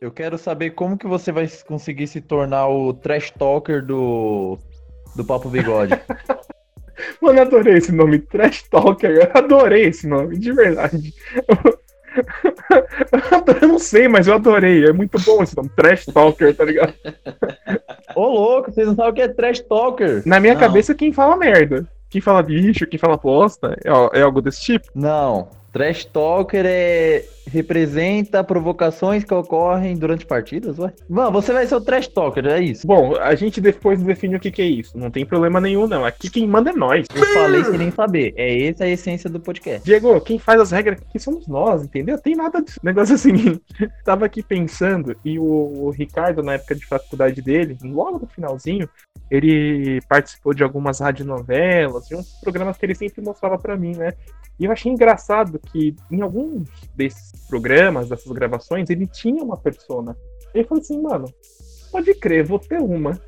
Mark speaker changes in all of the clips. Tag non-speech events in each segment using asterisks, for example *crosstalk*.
Speaker 1: Eu quero saber como que você vai conseguir se tornar o trash talker do, do Papo Bigode. *laughs*
Speaker 2: Mano, eu adorei esse nome, Trash Talker. Eu adorei esse nome, de verdade. *laughs* Eu não sei, mas eu adorei. É muito bom esse nome, Trash Talker, tá ligado?
Speaker 1: Ô, louco, vocês não sabem o que é trash talker?
Speaker 2: Na minha
Speaker 3: Não.
Speaker 2: cabeça, quem fala merda. Quem fala lixo, quem fala bosta, é, é algo desse tipo.
Speaker 1: Não. Trash talker é representa provocações que ocorrem durante partidas, ué? Mano, você vai ser o trash talker, é isso.
Speaker 2: Bom, a gente depois define o que, que é isso. Não tem problema nenhum, não. Aqui quem manda é nós.
Speaker 1: Eu falei sem nem saber. É essa a essência do podcast.
Speaker 2: Diego, quem faz as regras aqui somos nós, entendeu? Tem nada de negócio assim. *laughs* Tava aqui pensando, e o, o Ricardo, na época de faculdade dele, logo no finalzinho, ele participou de algumas radionovelas, de uns programas que ele sempre mostrava pra mim, né? E eu achei engraçado que em alguns desses programas, dessas gravações, ele tinha uma persona. Ele falou assim, mano, pode crer, vou ter uma.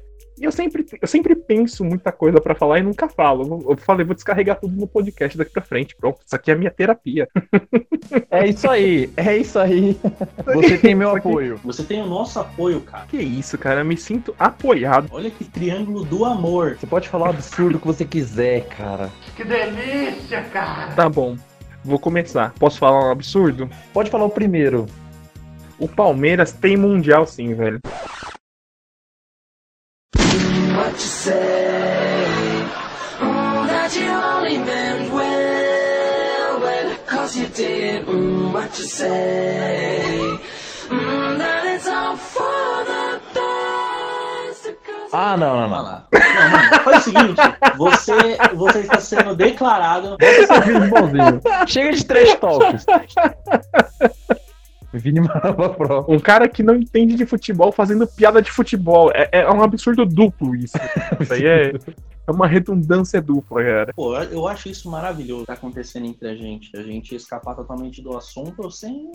Speaker 2: E eu sempre, eu sempre penso muita coisa pra falar e nunca falo. Eu falei, vou descarregar tudo no podcast daqui pra frente. Pronto, isso aqui é a minha terapia. *laughs*
Speaker 1: É isso aí, é isso aí. *laughs* Você tem meu apoio.
Speaker 3: Você tem o nosso apoio, cara.
Speaker 2: Que isso, cara, eu me sinto apoiado.
Speaker 3: Olha que triângulo do amor.
Speaker 1: Você pode falar o absurdo que você quiser, cara.
Speaker 2: Tá bom, vou começar. Posso falar um absurdo?
Speaker 1: Pode falar o primeiro.
Speaker 2: O Palmeiras tem mundial sim, velho.
Speaker 4: What you say? Mm, that you did. What say?
Speaker 1: Ah, não, não, não.
Speaker 3: lá. Não, mano, faz o seguinte, você, você está sendo declarado.
Speaker 1: Vini bonzinho. *laughs* Chega de trash talks. *laughs* Vini Maraba Pro.
Speaker 2: Um cara que não entende de futebol fazendo piada de futebol. É, é um absurdo duplo isso. *laughs* Isso aí é, é uma redundância dupla, cara.
Speaker 3: Pô, eu acho isso maravilhoso que tá acontecendo entre a gente. A gente escapar totalmente do assunto sem.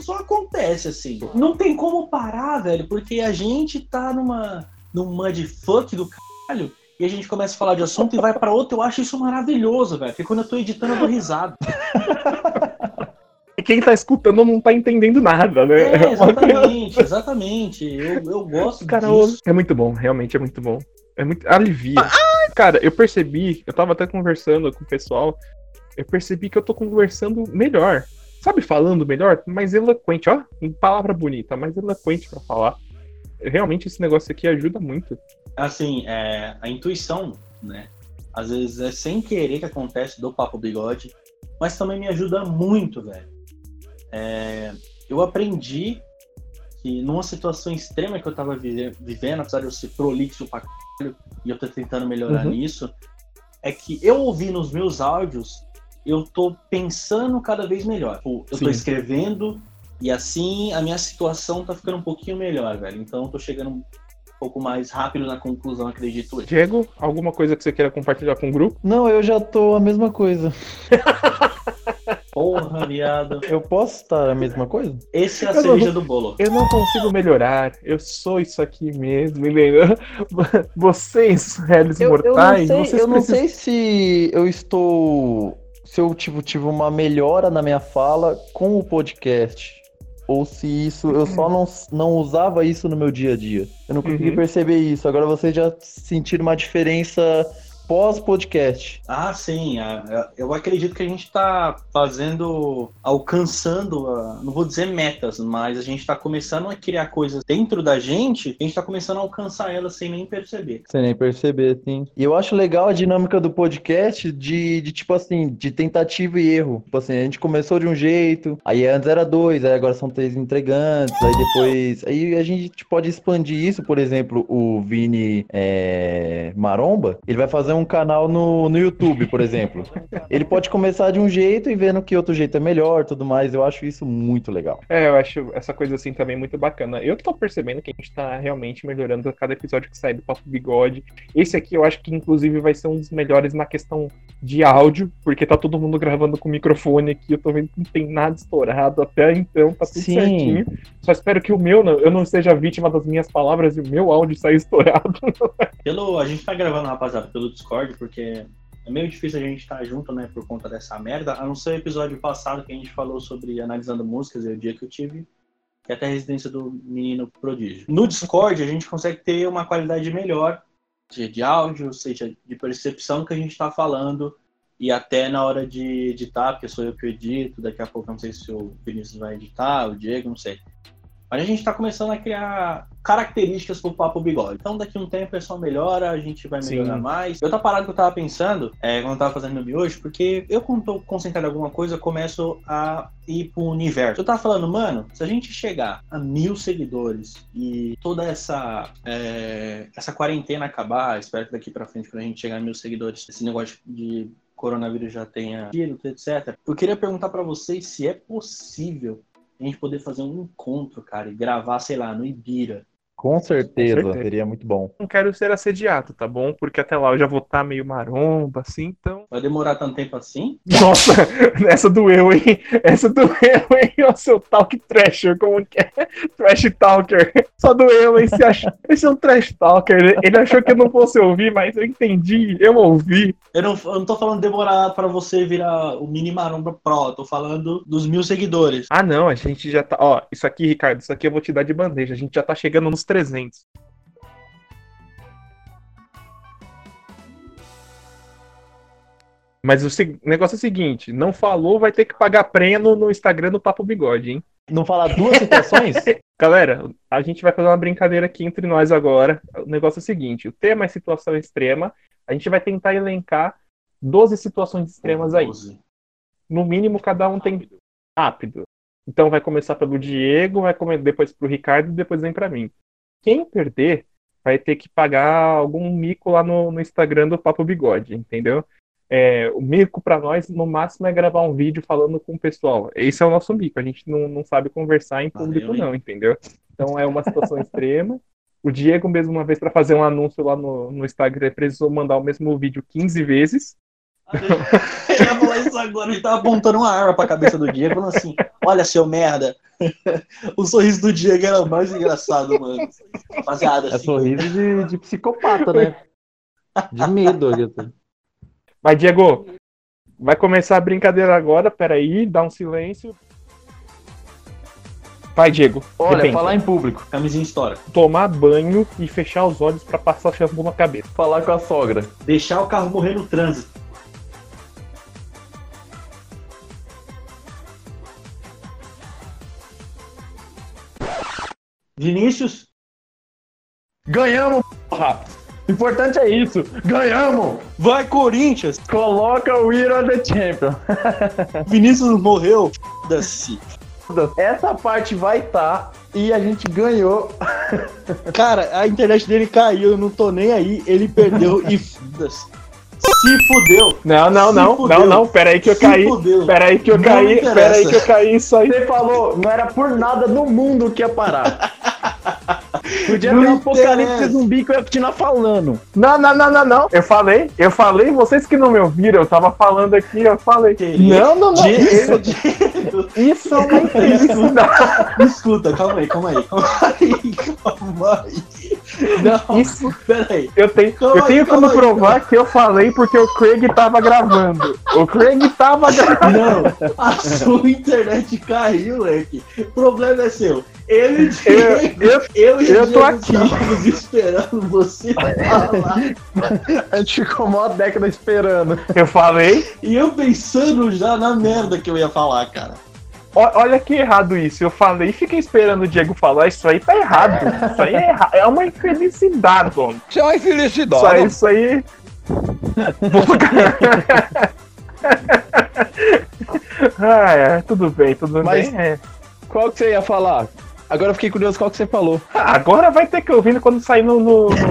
Speaker 3: Só acontece assim. Não tem como parar, velho, porque a gente tá numa. Num mudfuck do caralho. E a gente começa a falar de assunto e vai pra outro. Eu acho isso maravilhoso, velho. Porque quando eu tô editando, eu dou risada.
Speaker 2: E *laughs* quem tá escutando não tá entendendo nada, né?
Speaker 3: É, exatamente, exatamente. Eu, eu gosto
Speaker 2: Cara,
Speaker 3: disso.
Speaker 2: é muito bom, realmente é muito bom. É muito. Alivia. Cara, eu percebi, eu tava até conversando com o pessoal, eu percebi que eu tô conversando melhor. Sabe, falando melhor, mais eloquente, ó. Em palavra bonita, mais eloquente pra falar. Realmente esse negócio aqui ajuda muito.
Speaker 3: Assim, é, a intuição, né? Às vezes é sem querer que acontece do Papo Bigode, mas também me ajuda muito, velho. É, eu aprendi que numa situação extrema que eu tava vive- vivendo, apesar de eu ser prolixo pra caralho, e eu tô tentando melhorar
Speaker 2: Uhum.
Speaker 3: nisso, é que eu ouvindo os meus áudios, eu tô pensando cada vez melhor. Tipo, eu tô
Speaker 2: Sim.
Speaker 3: escrevendo e assim a minha situação tá ficando um pouquinho melhor, velho. Então eu tô chegando um pouco mais rápido na conclusão, acredito eu.
Speaker 2: Diego, alguma coisa que você queira compartilhar com o grupo?
Speaker 1: Não, eu já tô a mesma coisa. *laughs*
Speaker 3: Porra, viado.
Speaker 1: Eu posso estar a mesma coisa?
Speaker 3: Esse é a
Speaker 2: Eu não-
Speaker 3: cereja do bolo.
Speaker 2: Eu não consigo melhorar. Eu sou isso aqui mesmo, entendeu? *laughs* Vocês, réis
Speaker 1: Eu, eu não
Speaker 2: mortais,
Speaker 1: sei, eu não
Speaker 2: precisam-
Speaker 1: sei se eu estou. Se eu tipo, tive uma melhora na minha fala com o podcast. Ou se isso. Eu só não, não usava isso no meu dia a dia. Eu não consegui
Speaker 2: Uhum.
Speaker 1: perceber isso. Agora vocês já sentiram uma diferença pós-podcast.
Speaker 3: Ah, sim. a- a- Eu acredito que a gente tá fazendo, alcançando, a- não vou dizer metas, mas a gente tá começando a criar coisas dentro da gente, a gente tá começando a alcançar elas sem nem perceber.
Speaker 1: Sem nem perceber, sim. E eu acho legal a dinâmica do podcast de, de tipo assim, de tentativa e erro. Tipo assim, a gente começou de um jeito, aí antes era dois, aí agora são três entregantes, aí depois. Aí a gente pode expandir isso, por exemplo, o Vini é, Maromba, ele vai fazer um canal no, no YouTube, por exemplo. Ele pode começar de um jeito e vendo que outro jeito é melhor tudo mais. Eu acho isso muito legal.
Speaker 2: É, eu acho essa coisa assim também muito bacana. Eu tô percebendo que a gente tá realmente melhorando a cada episódio que sai do Papo Bigode. Esse aqui eu acho que inclusive vai ser um dos melhores na questão de áudio, porque tá todo mundo gravando com o microfone aqui. Eu tô vendo que não tem nada estourado até então, tá tudo
Speaker 1: Sim.
Speaker 2: certinho. Só espero que o meu, não- eu não seja vítima das minhas palavras e o meu áudio saia estourado.
Speaker 3: Pelo, a gente tá gravando, rapaziada, pelo Discord, porque é meio difícil a gente estar junto, né, por conta dessa merda. A não ser o episódio passado que a gente falou sobre analisando músicas e o dia que eu tive que é até a residência do menino prodígio. No Discord, a gente consegue ter uma qualidade melhor de, de áudio, seja de percepção que a gente está falando, e até na hora de editar, porque sou eu que edito, daqui a pouco não sei se o Vinícius vai editar, o Diego, não sei. Mas a gente está começando a criar características pro Papo Bigode. Então daqui a um tempo é só melhora, a gente vai melhorar
Speaker 2: Sim.
Speaker 3: mais. Outra parada que eu tava pensando, é, quando eu tava fazendo meu miojo, porque eu quando tô concentrado em alguma coisa, eu começo a ir pro universo. Eu tava falando, mano, se a gente chegar a mil seguidores e toda essa, é, essa quarentena acabar, espero que daqui pra frente, quando a gente chegar a mil seguidores, esse negócio de coronavírus já tenha tido, etc. Eu queria perguntar pra vocês se é possível a gente poder fazer um encontro, cara, e gravar, sei lá, no Ibira.
Speaker 1: Com certeza,
Speaker 2: Com certeza.
Speaker 1: seria muito bom.
Speaker 2: Não quero ser assediado, tá bom? Porque até lá eu já vou estar meio maromba, assim, então.
Speaker 3: Vai demorar tanto tempo assim?
Speaker 2: Nossa, *laughs* essa doeu, hein? Essa doeu, hein? Ó, seu talk trasher, como que é? Trash talker. Só doeu, hein? Você achou... Esse é um trash talker. Ele achou que eu não fosse ouvir, mas eu entendi, eu ouvi.
Speaker 3: Eu não, eu não tô falando demorar pra você virar o mini maromba pro, eu tô falando dos mil seguidores.
Speaker 2: Ah, não, a gente já tá. Ó, isso aqui, Ricardo, isso aqui eu vou te dar de bandeja. A gente já tá chegando nos 300. Mas o negócio é o seguinte: não falou, vai ter que pagar prenha no, no Instagram do Papo Bigode, hein?
Speaker 1: Não falar duas situações? *laughs*
Speaker 2: Galera, a gente vai fazer uma brincadeira aqui entre nós agora. O negócio é o seguinte: o tema é situação extrema. A gente vai tentar elencar 12 situações extremas aí. No mínimo, cada um tem rápido. Então vai começar pelo Diego, vai come- depois pro Ricardo e depois vem pra mim. Quem perder vai ter que pagar algum mico lá no, no Instagram do Papo Bigode, entendeu? É, o mico pra nós, no máximo, é gravar um vídeo falando com o pessoal. Esse é o nosso mico. A gente não, não sabe conversar em
Speaker 3: Valeu,
Speaker 2: público,
Speaker 3: hein?
Speaker 2: não, entendeu? Então é uma situação *laughs* extrema. O Diego, mesmo uma vez, pra fazer um anúncio lá no, no Instagram, precisou mandar o mesmo vídeo 15 vezes.
Speaker 3: Eu ia falar isso agora, ele tava apontando uma arma pra cabeça do Diego, falando assim: olha, seu merda. o sorriso do Diego era o mais engraçado, mano. Rapaziada,
Speaker 1: É
Speaker 3: assim,
Speaker 1: sorriso de, de psicopata, né? De medo.
Speaker 2: Mas, Diego, vai começar a brincadeira agora. Peraí, dá um silêncio. Vai, Diego.
Speaker 1: Olha,
Speaker 2: repente.
Speaker 1: falar em público,
Speaker 3: camisinha história.
Speaker 2: Tomar banho e fechar os olhos pra passar shampoo na cabeça.
Speaker 1: falar com a sogra.
Speaker 3: Deixar o carro morrer no trânsito. Vinícius,
Speaker 1: Ganhamos, porra! O importante é isso. Ganhamos!
Speaker 3: vai Corinthians!
Speaker 1: Coloca o We Are The Champion. *laughs*
Speaker 3: Vinícius morreu. Foda-se.
Speaker 1: Essa parte vai estar e a gente ganhou.
Speaker 3: Cara, a internet dele caiu, eu não tô nem aí. Ele perdeu *laughs* e foda-se. Se fudeu.
Speaker 2: Não, não, não.
Speaker 3: fudeu.
Speaker 2: Não, não. Peraí que eu caí.
Speaker 3: fudeu.
Speaker 2: Peraí que eu
Speaker 3: Não
Speaker 2: caí.
Speaker 3: interessa.
Speaker 2: Peraí que eu caí. Isso aí.
Speaker 1: Você falou, não era por nada no mundo que ia parar. *laughs* Podia ter um apocalipse zumbi que eu ia continuar falando.
Speaker 2: Não, não, não, não, não. Eu falei. Eu falei. Vocês que não me ouviram, eu tava falando aqui. Eu falei.
Speaker 3: Querido.
Speaker 2: Não, não, não. Isso, isso é uma infelicidade.
Speaker 3: Escuta, calma aí, calma aí, calma aí, calma aí. Não,
Speaker 2: Isso
Speaker 3: pera aí.
Speaker 2: Eu tenho,
Speaker 3: Calma
Speaker 2: eu
Speaker 3: aí,
Speaker 2: tenho
Speaker 3: calma
Speaker 2: como
Speaker 3: aí,
Speaker 2: provar que eu falei porque o Craig tava gravando. O Craig tava gravando.
Speaker 3: Não, a sua internet caiu, moleque. O problema é seu. Eu e o
Speaker 2: Eu-
Speaker 3: Diego,
Speaker 2: eu-
Speaker 3: eu, e o
Speaker 2: eu tô
Speaker 3: Diego
Speaker 2: aqui.
Speaker 3: estávamos esperando você falar.
Speaker 1: A gente ficou uma década esperando.
Speaker 2: Eu falei.
Speaker 3: E eu pensando já na merda que eu ia falar, cara.
Speaker 2: Ó- Olha que errado isso. Eu falei e fiquei esperando o Diego falar. Isso aí tá errado. Isso aí é, erra- é uma infelicidade, dono.
Speaker 5: Isso é uma
Speaker 2: Isso
Speaker 5: infelicidade.
Speaker 2: aí. Isso aí... *laughs* ah, é. Tudo bem, tudo
Speaker 1: Mas-
Speaker 2: bem. é.
Speaker 1: Qual que você ia falar? Agora eu fiquei curioso qual que você falou.
Speaker 2: Ah, *laughs* Agora vai ter que ouvir quando sair no, no, no, *laughs*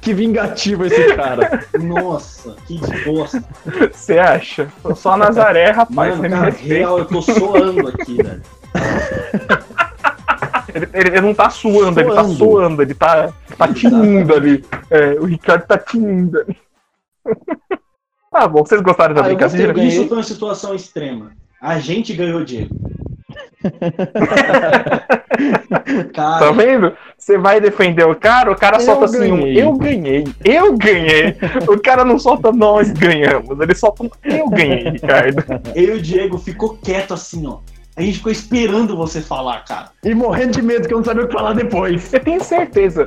Speaker 1: que vingativo esse cara.
Speaker 3: Nossa, que bosta.
Speaker 2: Você acha? Tô só Nazaré, rapaz.
Speaker 3: Mano, cara, real, eu tô soando aqui, velho.
Speaker 2: Ele, ele- ele não tá suando, ele tá
Speaker 3: Suando.
Speaker 2: suando, ele tá, tá tinindo ali. É, o Ricardo tá tinindo ali. *laughs* tá bom, vocês gostaram da
Speaker 3: Ah,
Speaker 2: brincadeira?
Speaker 3: isso foi uma situação extrema. A gente ganhou, Diego. *laughs* Cara,
Speaker 2: Tá vendo? Você vai defender o cara, o cara solta assim um
Speaker 1: ganhei.
Speaker 2: eu ganhei, eu ganhei. O cara não solta nós ganhamos, ele solta um eu ganhei, Ricardo.
Speaker 3: eu e o Diego ficou quieto assim, ó. A gente ficou esperando você falar, cara.
Speaker 1: E morrendo de medo que eu não sabia o que falar depois.
Speaker 2: Eu tenho certeza.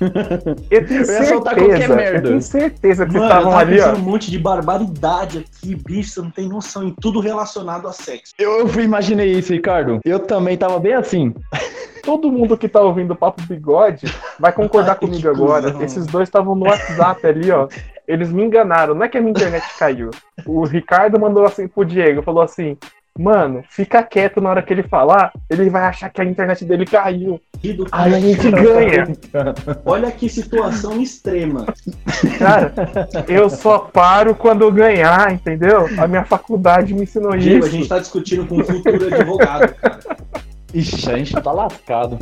Speaker 2: *laughs* Eu tenho
Speaker 1: Eu ia soltar qualquer
Speaker 2: certeza.
Speaker 1: merda.
Speaker 2: Eu tenho certeza que vocês
Speaker 3: Mano,
Speaker 2: estavam
Speaker 3: tava
Speaker 2: ali, ó.
Speaker 3: um monte de barbaridade aqui, bicho, você não tem noção em tudo relacionado a sexo.
Speaker 1: Eu, eu fui- imaginei isso, Ricardo. Eu também tava bem assim. *laughs*
Speaker 2: Todo mundo que tá ouvindo o Papo Bigode vai concordar *laughs*
Speaker 3: Ai,
Speaker 2: comigo agora.
Speaker 3: cuzão.
Speaker 2: Esses dois estavam no WhatsApp ali, ó. Eles me enganaram. Não é que a minha internet caiu. O Ricardo mandou assim pro Diego, falou assim. Mano, fica quieto na hora que ele falar, ele vai achar que a internet dele caiu.
Speaker 3: Do
Speaker 2: Aí a gente ganha.
Speaker 3: Olha que situação extrema.
Speaker 2: Cara, eu só paro quando eu ganhar, entendeu? A minha faculdade me ensinou
Speaker 3: Diego, a
Speaker 2: isso.
Speaker 3: gente tá discutindo com um futuro advogado, cara.
Speaker 1: Ixi, a gente tá lascado.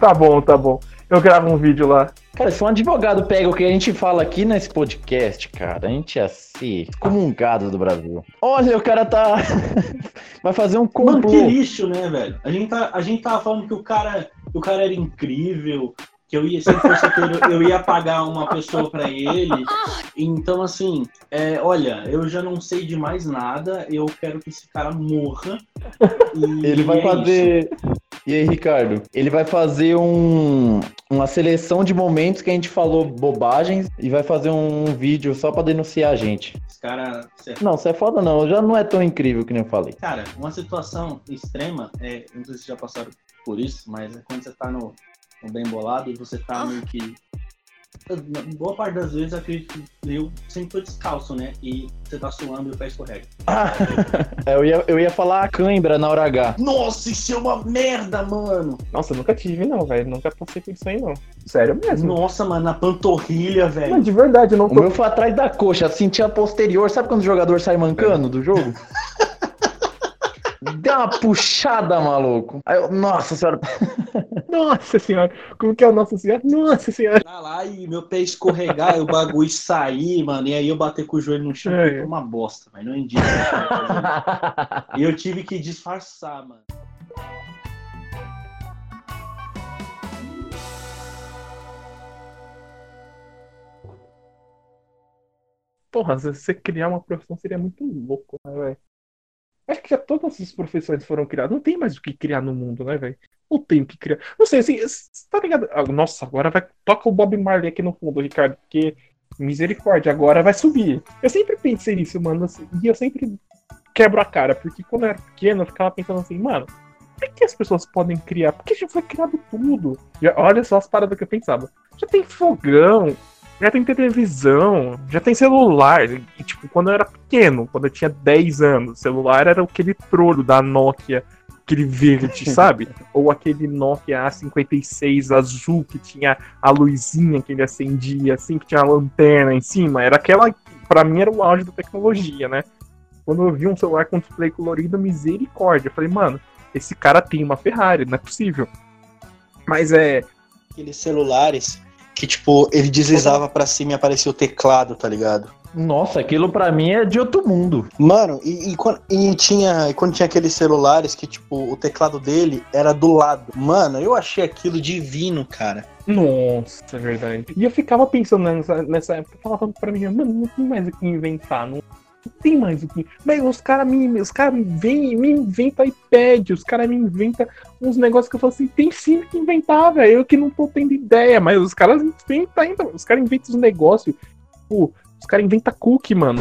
Speaker 2: Tá bom, tá bom. Eu gravo um vídeo lá.
Speaker 1: Cara, se um advogado pega o que a gente fala aqui nesse podcast, cara, a gente ia ser excomungado do Brasil. Olha, o cara tá. *laughs* Vai fazer um
Speaker 3: Mano, que lixo, né, velho? A gente, tá, a gente tava falando que o cara, o cara era incrível, que eu ia, se fosse solteiro, eu ia pagar uma pessoa pra ele. Então, assim, é, olha, eu já não sei de mais nada, eu quero que esse cara morra.
Speaker 1: Ele vai
Speaker 3: é
Speaker 1: fazer. E aí, Ricardo? Ele vai fazer um... uma seleção de momentos que a gente falou bobagens e vai fazer um vídeo só pra denunciar a gente.
Speaker 3: isso. Esse cara. cê-
Speaker 1: Não, você é foda não, já não é tão incrível que nem eu falei.
Speaker 3: Cara, uma situação extrema, é, eu não sei se já passaram por isso, mas é quando você tá no, no bem bolado e você tá meio que. Boa parte das vezes, eu acredito que eu sempre tô descalço, né? E você tá suando e o pé escorrega. *laughs*
Speaker 1: É, eu, ia, eu ia falar cãibra na hora H.
Speaker 3: Nossa, isso é uma merda, mano!
Speaker 2: Nossa, eu nunca tive, não, velho. Nunca passei por isso aí, não. Sério mesmo.
Speaker 3: Nossa, mano, na panturrilha, velho.
Speaker 2: de verdade, eu não
Speaker 1: O
Speaker 2: tô.
Speaker 1: meu foi atrás da coxa, sentia a posterior. Sabe quando o jogador sai mancando do jogo? *laughs* Deu uma puxada, maluco. Aí eu, nossa senhora. *laughs*
Speaker 2: Nossa senhora, como que é o nosso senhora? Nossa senhora.
Speaker 3: Tá lá e meu pé escorregar e o bagulho sair, mano. E aí eu bater com o joelho no chão,
Speaker 2: É.
Speaker 3: foi uma bosta, mas não indica. E *laughs* eu tive que disfarçar, mano.
Speaker 2: Porra, se você criar uma profissão seria muito louco, né, velho? Acho que já todas as profissões foram criadas. Não tem mais o que criar no mundo, né, velho? Não tem o que criar. Não sei, assim, tá ligado? Ah, Nossa, agora vai. Toca o Bob Marley aqui no fundo, Ricardo, porque misericórdia, agora vai subir. Eu sempre pensei nisso, mano, assim, e eu sempre quebro a cara, porque quando eu era pequeno eu ficava pensando assim, mano, por que as pessoas podem criar? Porque já foi criado tudo. Olha só as paradas que eu pensava. Já tem fogão, já tem televisão, já tem celular. E, tipo, quando eu era pequeno, quando eu tinha 10 anos, o celular era aquele trolho da Nokia, aquele verde, *laughs* sabe? Ou aquele Nokia A56 azul que tinha a luzinha que ele acendia, assim, que tinha a lanterna em cima. Era aquela. Pra mim era o auge da tecnologia, né? Quando eu vi um celular com display colorido, misericórdia. Eu falei, mano, esse cara tem uma Ferrari, não é possível. Mas é.
Speaker 5: Aqueles celulares que, tipo, ele deslizava pra cima e aparecia o teclado, tá ligado?
Speaker 1: Nossa, aquilo pra mim é de outro mundo.
Speaker 5: Mano, e, e quando, e tinha, e quando tinha aqueles celulares que, tipo, o teclado dele era do lado. Mano, eu achei aquilo divino, cara.
Speaker 2: Nossa, é verdade. E eu ficava pensando nessa, nessa época, falava pra mim, mano, não tem mais o que inventar, não tem mais o que. Mas os caras me, os cara me vêm me inventam iPad, os caras me inventam uns negócios que eu falo assim, tem sim que inventar, velho. Eu que não tô tendo ideia, mas os caras inventam ainda, os caras inventam os negócios. Tipo, os caras inventam cookie, mano.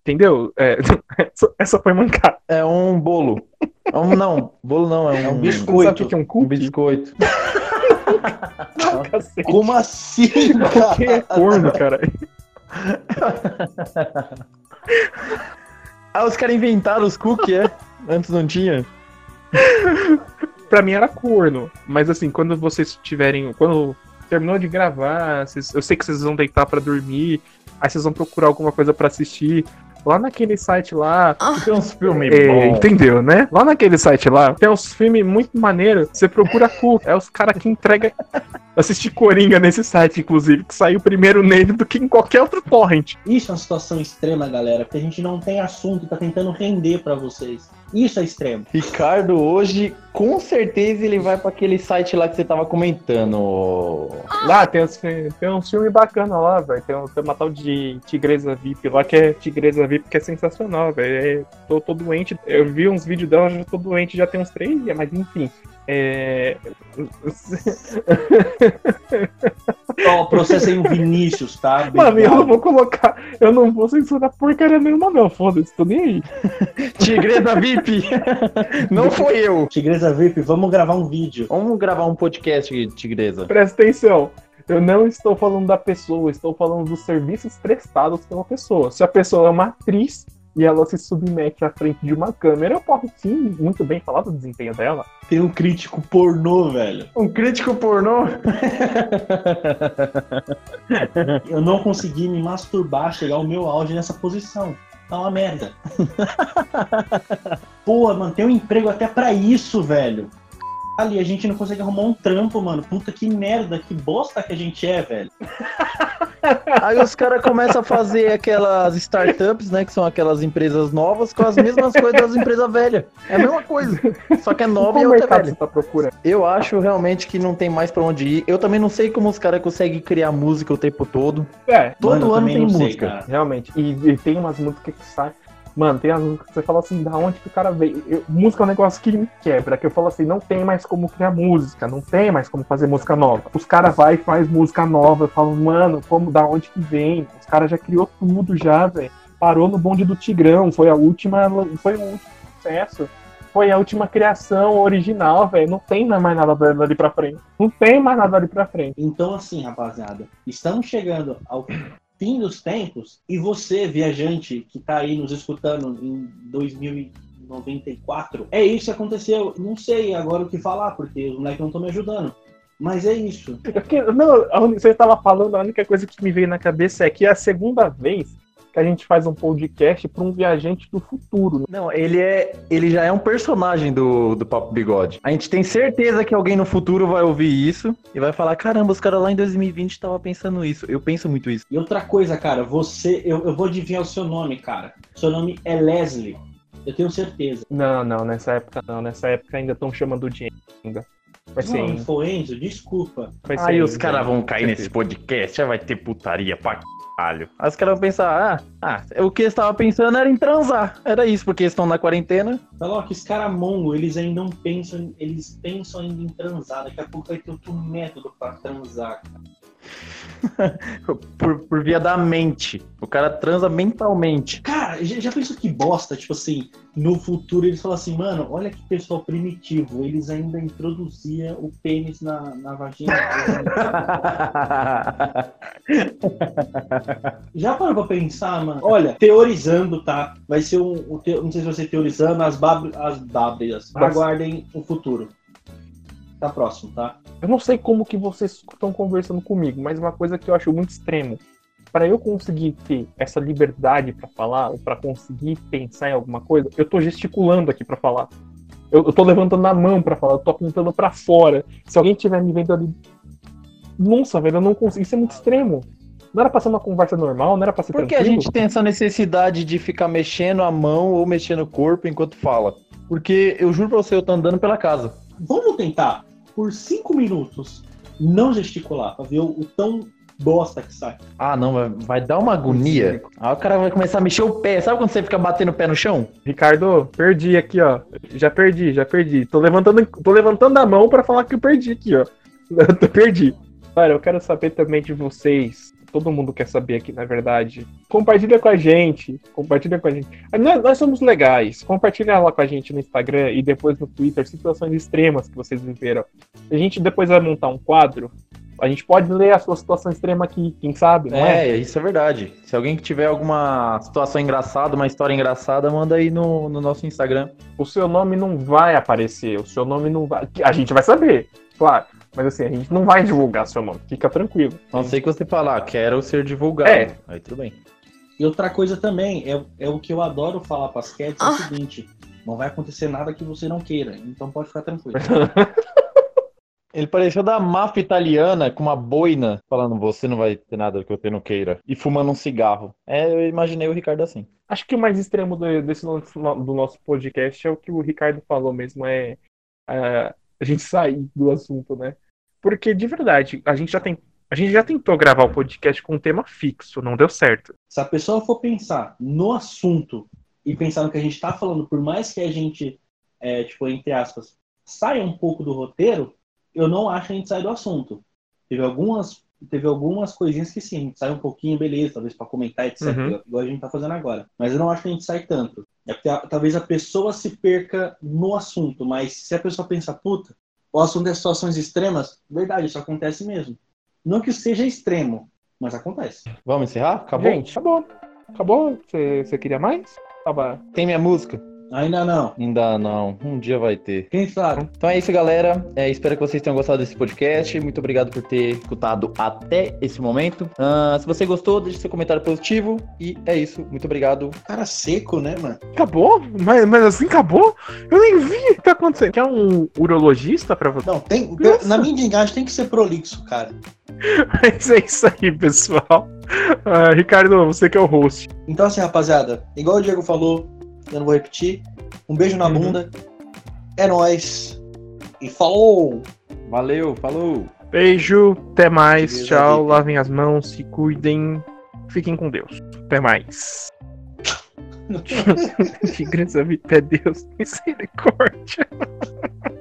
Speaker 2: Entendeu? É, *laughs* essa, foi mancada.
Speaker 1: É um bolo. É um, não, bolo não, é um,
Speaker 5: É um
Speaker 2: Sabe
Speaker 5: biscoito.
Speaker 2: o que é um
Speaker 1: Um
Speaker 2: cookie?
Speaker 1: biscoito.
Speaker 2: Não, cacete.
Speaker 5: Como assim,
Speaker 2: é
Speaker 5: cara?
Speaker 2: corno, cara. *laughs* *laughs*
Speaker 1: Ah, os caras inventaram os cookies, é? Antes não tinha.
Speaker 2: pra mim era corno. Mas assim, quando vocês tiverem. Quando terminou de gravar, vocês- eu sei que vocês vão deitar pra dormir, aí vocês vão procurar alguma coisa pra assistir. Lá naquele site lá.
Speaker 1: Tem uns filmes
Speaker 2: é, entendeu, né? Lá naquele site lá, tem uns filmes muito maneiros. Você procura cu. É os caras que entregam. Assisti Coringa nesse site, inclusive, que saiu primeiro nele do que em qualquer outro torrent.
Speaker 3: Isso é uma situação extrema, galera, porque a gente não tem assunto e tá tentando render pra vocês. Isso é extremo.
Speaker 1: Ricardo, hoje, com certeza, ele vai pra aquele site lá que você tava comentando.
Speaker 2: Lá tem, uns tem um filme bacana lá, velho. Tem, um- tem uma tal de Tigresa VIP lá que é Tigresa VIP que é sensacional, velho. É, tô, tô doente. Eu vi uns vídeos dela, já tô doente já tem uns três dias, mas enfim. É. *laughs*
Speaker 3: Ó, processem o Vinícius, tá?
Speaker 2: Mano, eu
Speaker 3: Obrigado.
Speaker 2: não vou colocar. Eu não vou censurar porcaria nenhuma, não. Foda-se, tô nem aí. *laughs*
Speaker 1: Tigresa VIP! *laughs* Não foi eu!
Speaker 3: Tigresa VIP, vamos gravar um vídeo.
Speaker 1: Vamos gravar um podcast, Tigresa.
Speaker 2: Presta atenção. Eu não estou falando da pessoa, estou falando dos serviços prestados pela pessoa. Se a pessoa é uma atriz e ela se submete à frente de uma câmera, eu posso sim muito bem falar do desempenho dela.
Speaker 3: Tem um crítico pornô, velho.
Speaker 1: Um crítico pornô? *laughs*
Speaker 3: Eu não consegui me masturbar, chegar ao meu auge nessa posição. Tá uma merda. *laughs* Porra, mano, tem um emprego até pra isso, velho. Ali, a gente não consegue arrumar um trampo, mano. Puta que merda, que bosta que a gente é, velho. *laughs*
Speaker 1: Aí os caras começam a fazer aquelas startups, né? Que são aquelas empresas novas com as mesmas coisas das empresas velhas. É a mesma coisa. Só que é nova e outra é velha.
Speaker 2: tá procurando?
Speaker 1: Eu acho realmente que não tem mais pra onde ir. Eu também não sei como os caras conseguem criar música o tempo todo.
Speaker 2: É,
Speaker 1: Todo
Speaker 3: Mano, eu
Speaker 1: ano tem
Speaker 3: sei,
Speaker 1: música.
Speaker 3: cara.
Speaker 2: realmente. E, e tem umas músicas que saem. Mano, tem as músicas que você fala assim, da onde que o cara veio? Eu- música é um negócio que me quebra, que eu falo assim, não tem mais como criar música, não tem mais como fazer música nova. Os caras vai e faz música nova, eu falo, mano, como, da onde que vem? Os caras já criou tudo já, velho. Parou no bonde do Tigrão, foi a última, foi o último sucesso. Foi a última criação original, velho. Não tem mais nada dali pra frente. Não tem mais nada dali pra frente.
Speaker 3: Então, assim, rapaziada, estamos chegando ao fim dos tempos e você, viajante, que tá aí nos escutando em 2094, é isso que aconteceu. Não sei agora o que falar, porque os moleques não estão me ajudando. Mas é isso.
Speaker 2: Eu Não, você estava falando, a única coisa que me veio na cabeça é que é a segunda vez que a gente faz um podcast para um viajante do futuro.
Speaker 1: Não, ele é. Ele já é um personagem do, do Papo Bigode. A gente tem certeza que alguém no futuro vai ouvir isso e vai falar: caramba, os caras lá em 2020 estavam pensando isso. Eu penso muito isso.
Speaker 3: E outra coisa, cara, você. Eu, eu vou adivinhar o seu nome, cara. Seu nome é Leslie. Eu tenho certeza.
Speaker 2: Não, não, nessa época não. Nessa época ainda estão chamando de ainda. Vai ser,
Speaker 3: Não,
Speaker 2: Enzo,
Speaker 3: foi Enzo, desculpa.
Speaker 2: vai ser
Speaker 1: Aí os caras vão
Speaker 2: com
Speaker 1: cair nesse podcast, já vai ter putaria pra caralho. Aí os caras vão pensar: ah, ah, o que eles estavam pensando era em transar. Era isso, porque eles estão na quarentena.
Speaker 3: Fala, ó, que escaramongo, eles ainda não pensam, eles pensam ainda em transar. Daqui a pouco vai ter outro método pra transar. *laughs*
Speaker 1: Por, por via da mente. O cara transa mentalmente.
Speaker 3: Cara, já, já pensou que bosta? Tipo assim, no futuro eles falam assim, mano, olha que pessoal primitivo. Eles ainda introduziam o pênis na, na vagina. *laughs* Já parou pra pensar, mano? Olha, teorizando, tá? Vai ser um. um teo- não sei se vai ser teorizando, as, bab, as bábrias. Aguardem o futuro. Tá próximo, tá?
Speaker 2: Eu não sei como que vocês estão conversando comigo, mas uma coisa que eu acho muito extremo. Para eu conseguir ter essa liberdade para falar, ou para conseguir pensar em alguma coisa, eu tô gesticulando aqui para falar. Eu, eu tô levantando a mão para falar, eu tô apontando para fora. Se alguém estiver me vendo ali. Nossa, velho, eu não consigo. Isso é muito extremo. Não era pra ser uma conversa normal, não era pra ser
Speaker 1: Por que a
Speaker 2: tranquilo.
Speaker 1: gente tem essa necessidade de ficar mexendo a mão ou mexendo o corpo enquanto fala? Porque eu juro pra você, eu tô andando pela casa.
Speaker 3: Vamos tentar, por cinco minutos, não gesticular, pra ver o, o tão bosta que sai.
Speaker 1: Ah, não, vai, vai dar uma agonia. Aí o cara vai começar a mexer o pé. Sabe quando você fica batendo o pé no chão?
Speaker 2: Ricardo, perdi aqui, ó. Já perdi, já perdi. Tô levantando, tô levantando a mão pra falar que eu perdi aqui, ó. *laughs* Eu perdi. Olha, eu quero saber também de vocês. Todo mundo quer saber aqui, na verdade. Compartilha com a gente. Compartilha com a gente. Nós, nós somos legais. Compartilha lá com a gente no Instagram e depois no Twitter situações extremas que vocês viveram. A gente depois vai montar um quadro. A gente pode ler a sua situação extrema aqui, quem sabe, é?
Speaker 1: É, isso é verdade. Se alguém que tiver alguma situação engraçada, uma história engraçada, manda aí no, no nosso Instagram.
Speaker 2: o seu nome não vai aparecer, o seu nome não vai. A gente vai saber, claro. Mas assim, a gente não vai divulgar seu nome, fica tranquilo.
Speaker 1: A não sei que você falar, quero ser divulgado.
Speaker 2: É.
Speaker 1: Aí tudo bem.
Speaker 3: E outra coisa também, é, é o que eu adoro falar pras cats, é o seguinte, não vai acontecer nada que você não queira, então pode ficar tranquilo. *laughs*
Speaker 1: Ele pareceu da máfia italiana com uma boina, falando você não vai ter nada que você não queira. E fumando um cigarro. É, eu imaginei o Ricardo assim.
Speaker 2: Acho que o mais extremo do, desse, do nosso podcast é o que o Ricardo falou mesmo, é é, a gente sair do assunto, né? Porque, de verdade, a gente já tem. A gente já tentou gravar o podcast com um tema fixo, não deu certo.
Speaker 3: Se a pessoa for pensar no assunto e pensar no que a gente tá falando, por mais que a gente, é, tipo, entre aspas, saia um pouco do roteiro, eu não acho que a gente sai do assunto. Teve algumas, teve algumas coisinhas que sim, a gente sai um pouquinho, beleza, talvez pra comentar, etc.
Speaker 2: Uhum.
Speaker 3: Igual a gente tá fazendo agora. Mas eu não acho que a gente sai tanto. É porque a- talvez a pessoa se perca no assunto, mas se a pessoa pensar, puta, o assunto é situações extremas, verdade, isso acontece mesmo. Não que seja extremo, mas acontece.
Speaker 1: Vamos encerrar? Acabou?
Speaker 2: Gente, acabou. Acabou? Você queria mais?
Speaker 1: Tem minha música?
Speaker 3: Ainda não.
Speaker 1: Ainda não. Um dia vai ter.
Speaker 3: Quem sabe?
Speaker 1: Então é isso, galera. É, espero que vocês tenham gostado desse podcast. Muito obrigado por ter escutado até esse momento. Ah, se você gostou, deixe seu comentário positivo. E é isso. Muito obrigado.
Speaker 5: Cara seco, né, mano?
Speaker 2: Acabou? Mas, mas assim acabou? Eu nem vi o que tá acontecendo. Quer um urologista pra você?
Speaker 5: Não, tem.
Speaker 2: Nossa.
Speaker 5: Na minha engagem tem que ser prolixo, cara. *laughs*
Speaker 2: Mas é isso aí, pessoal. Ah, Ricardo, você que é o host.
Speaker 5: Então, assim, rapaziada, igual o Diego falou, eu não vou repetir. Um beijo na
Speaker 2: Uhum.
Speaker 5: bunda. É nóis. E falou!
Speaker 1: Valeu, falou!
Speaker 2: Beijo, até mais,
Speaker 5: Beleza,
Speaker 2: tchau,
Speaker 5: Vitor.
Speaker 2: lavem as mãos, se cuidem, fiquem com Deus. Até mais. *laughs* *laughs* que grande é Deus, misericórdia. *laughs*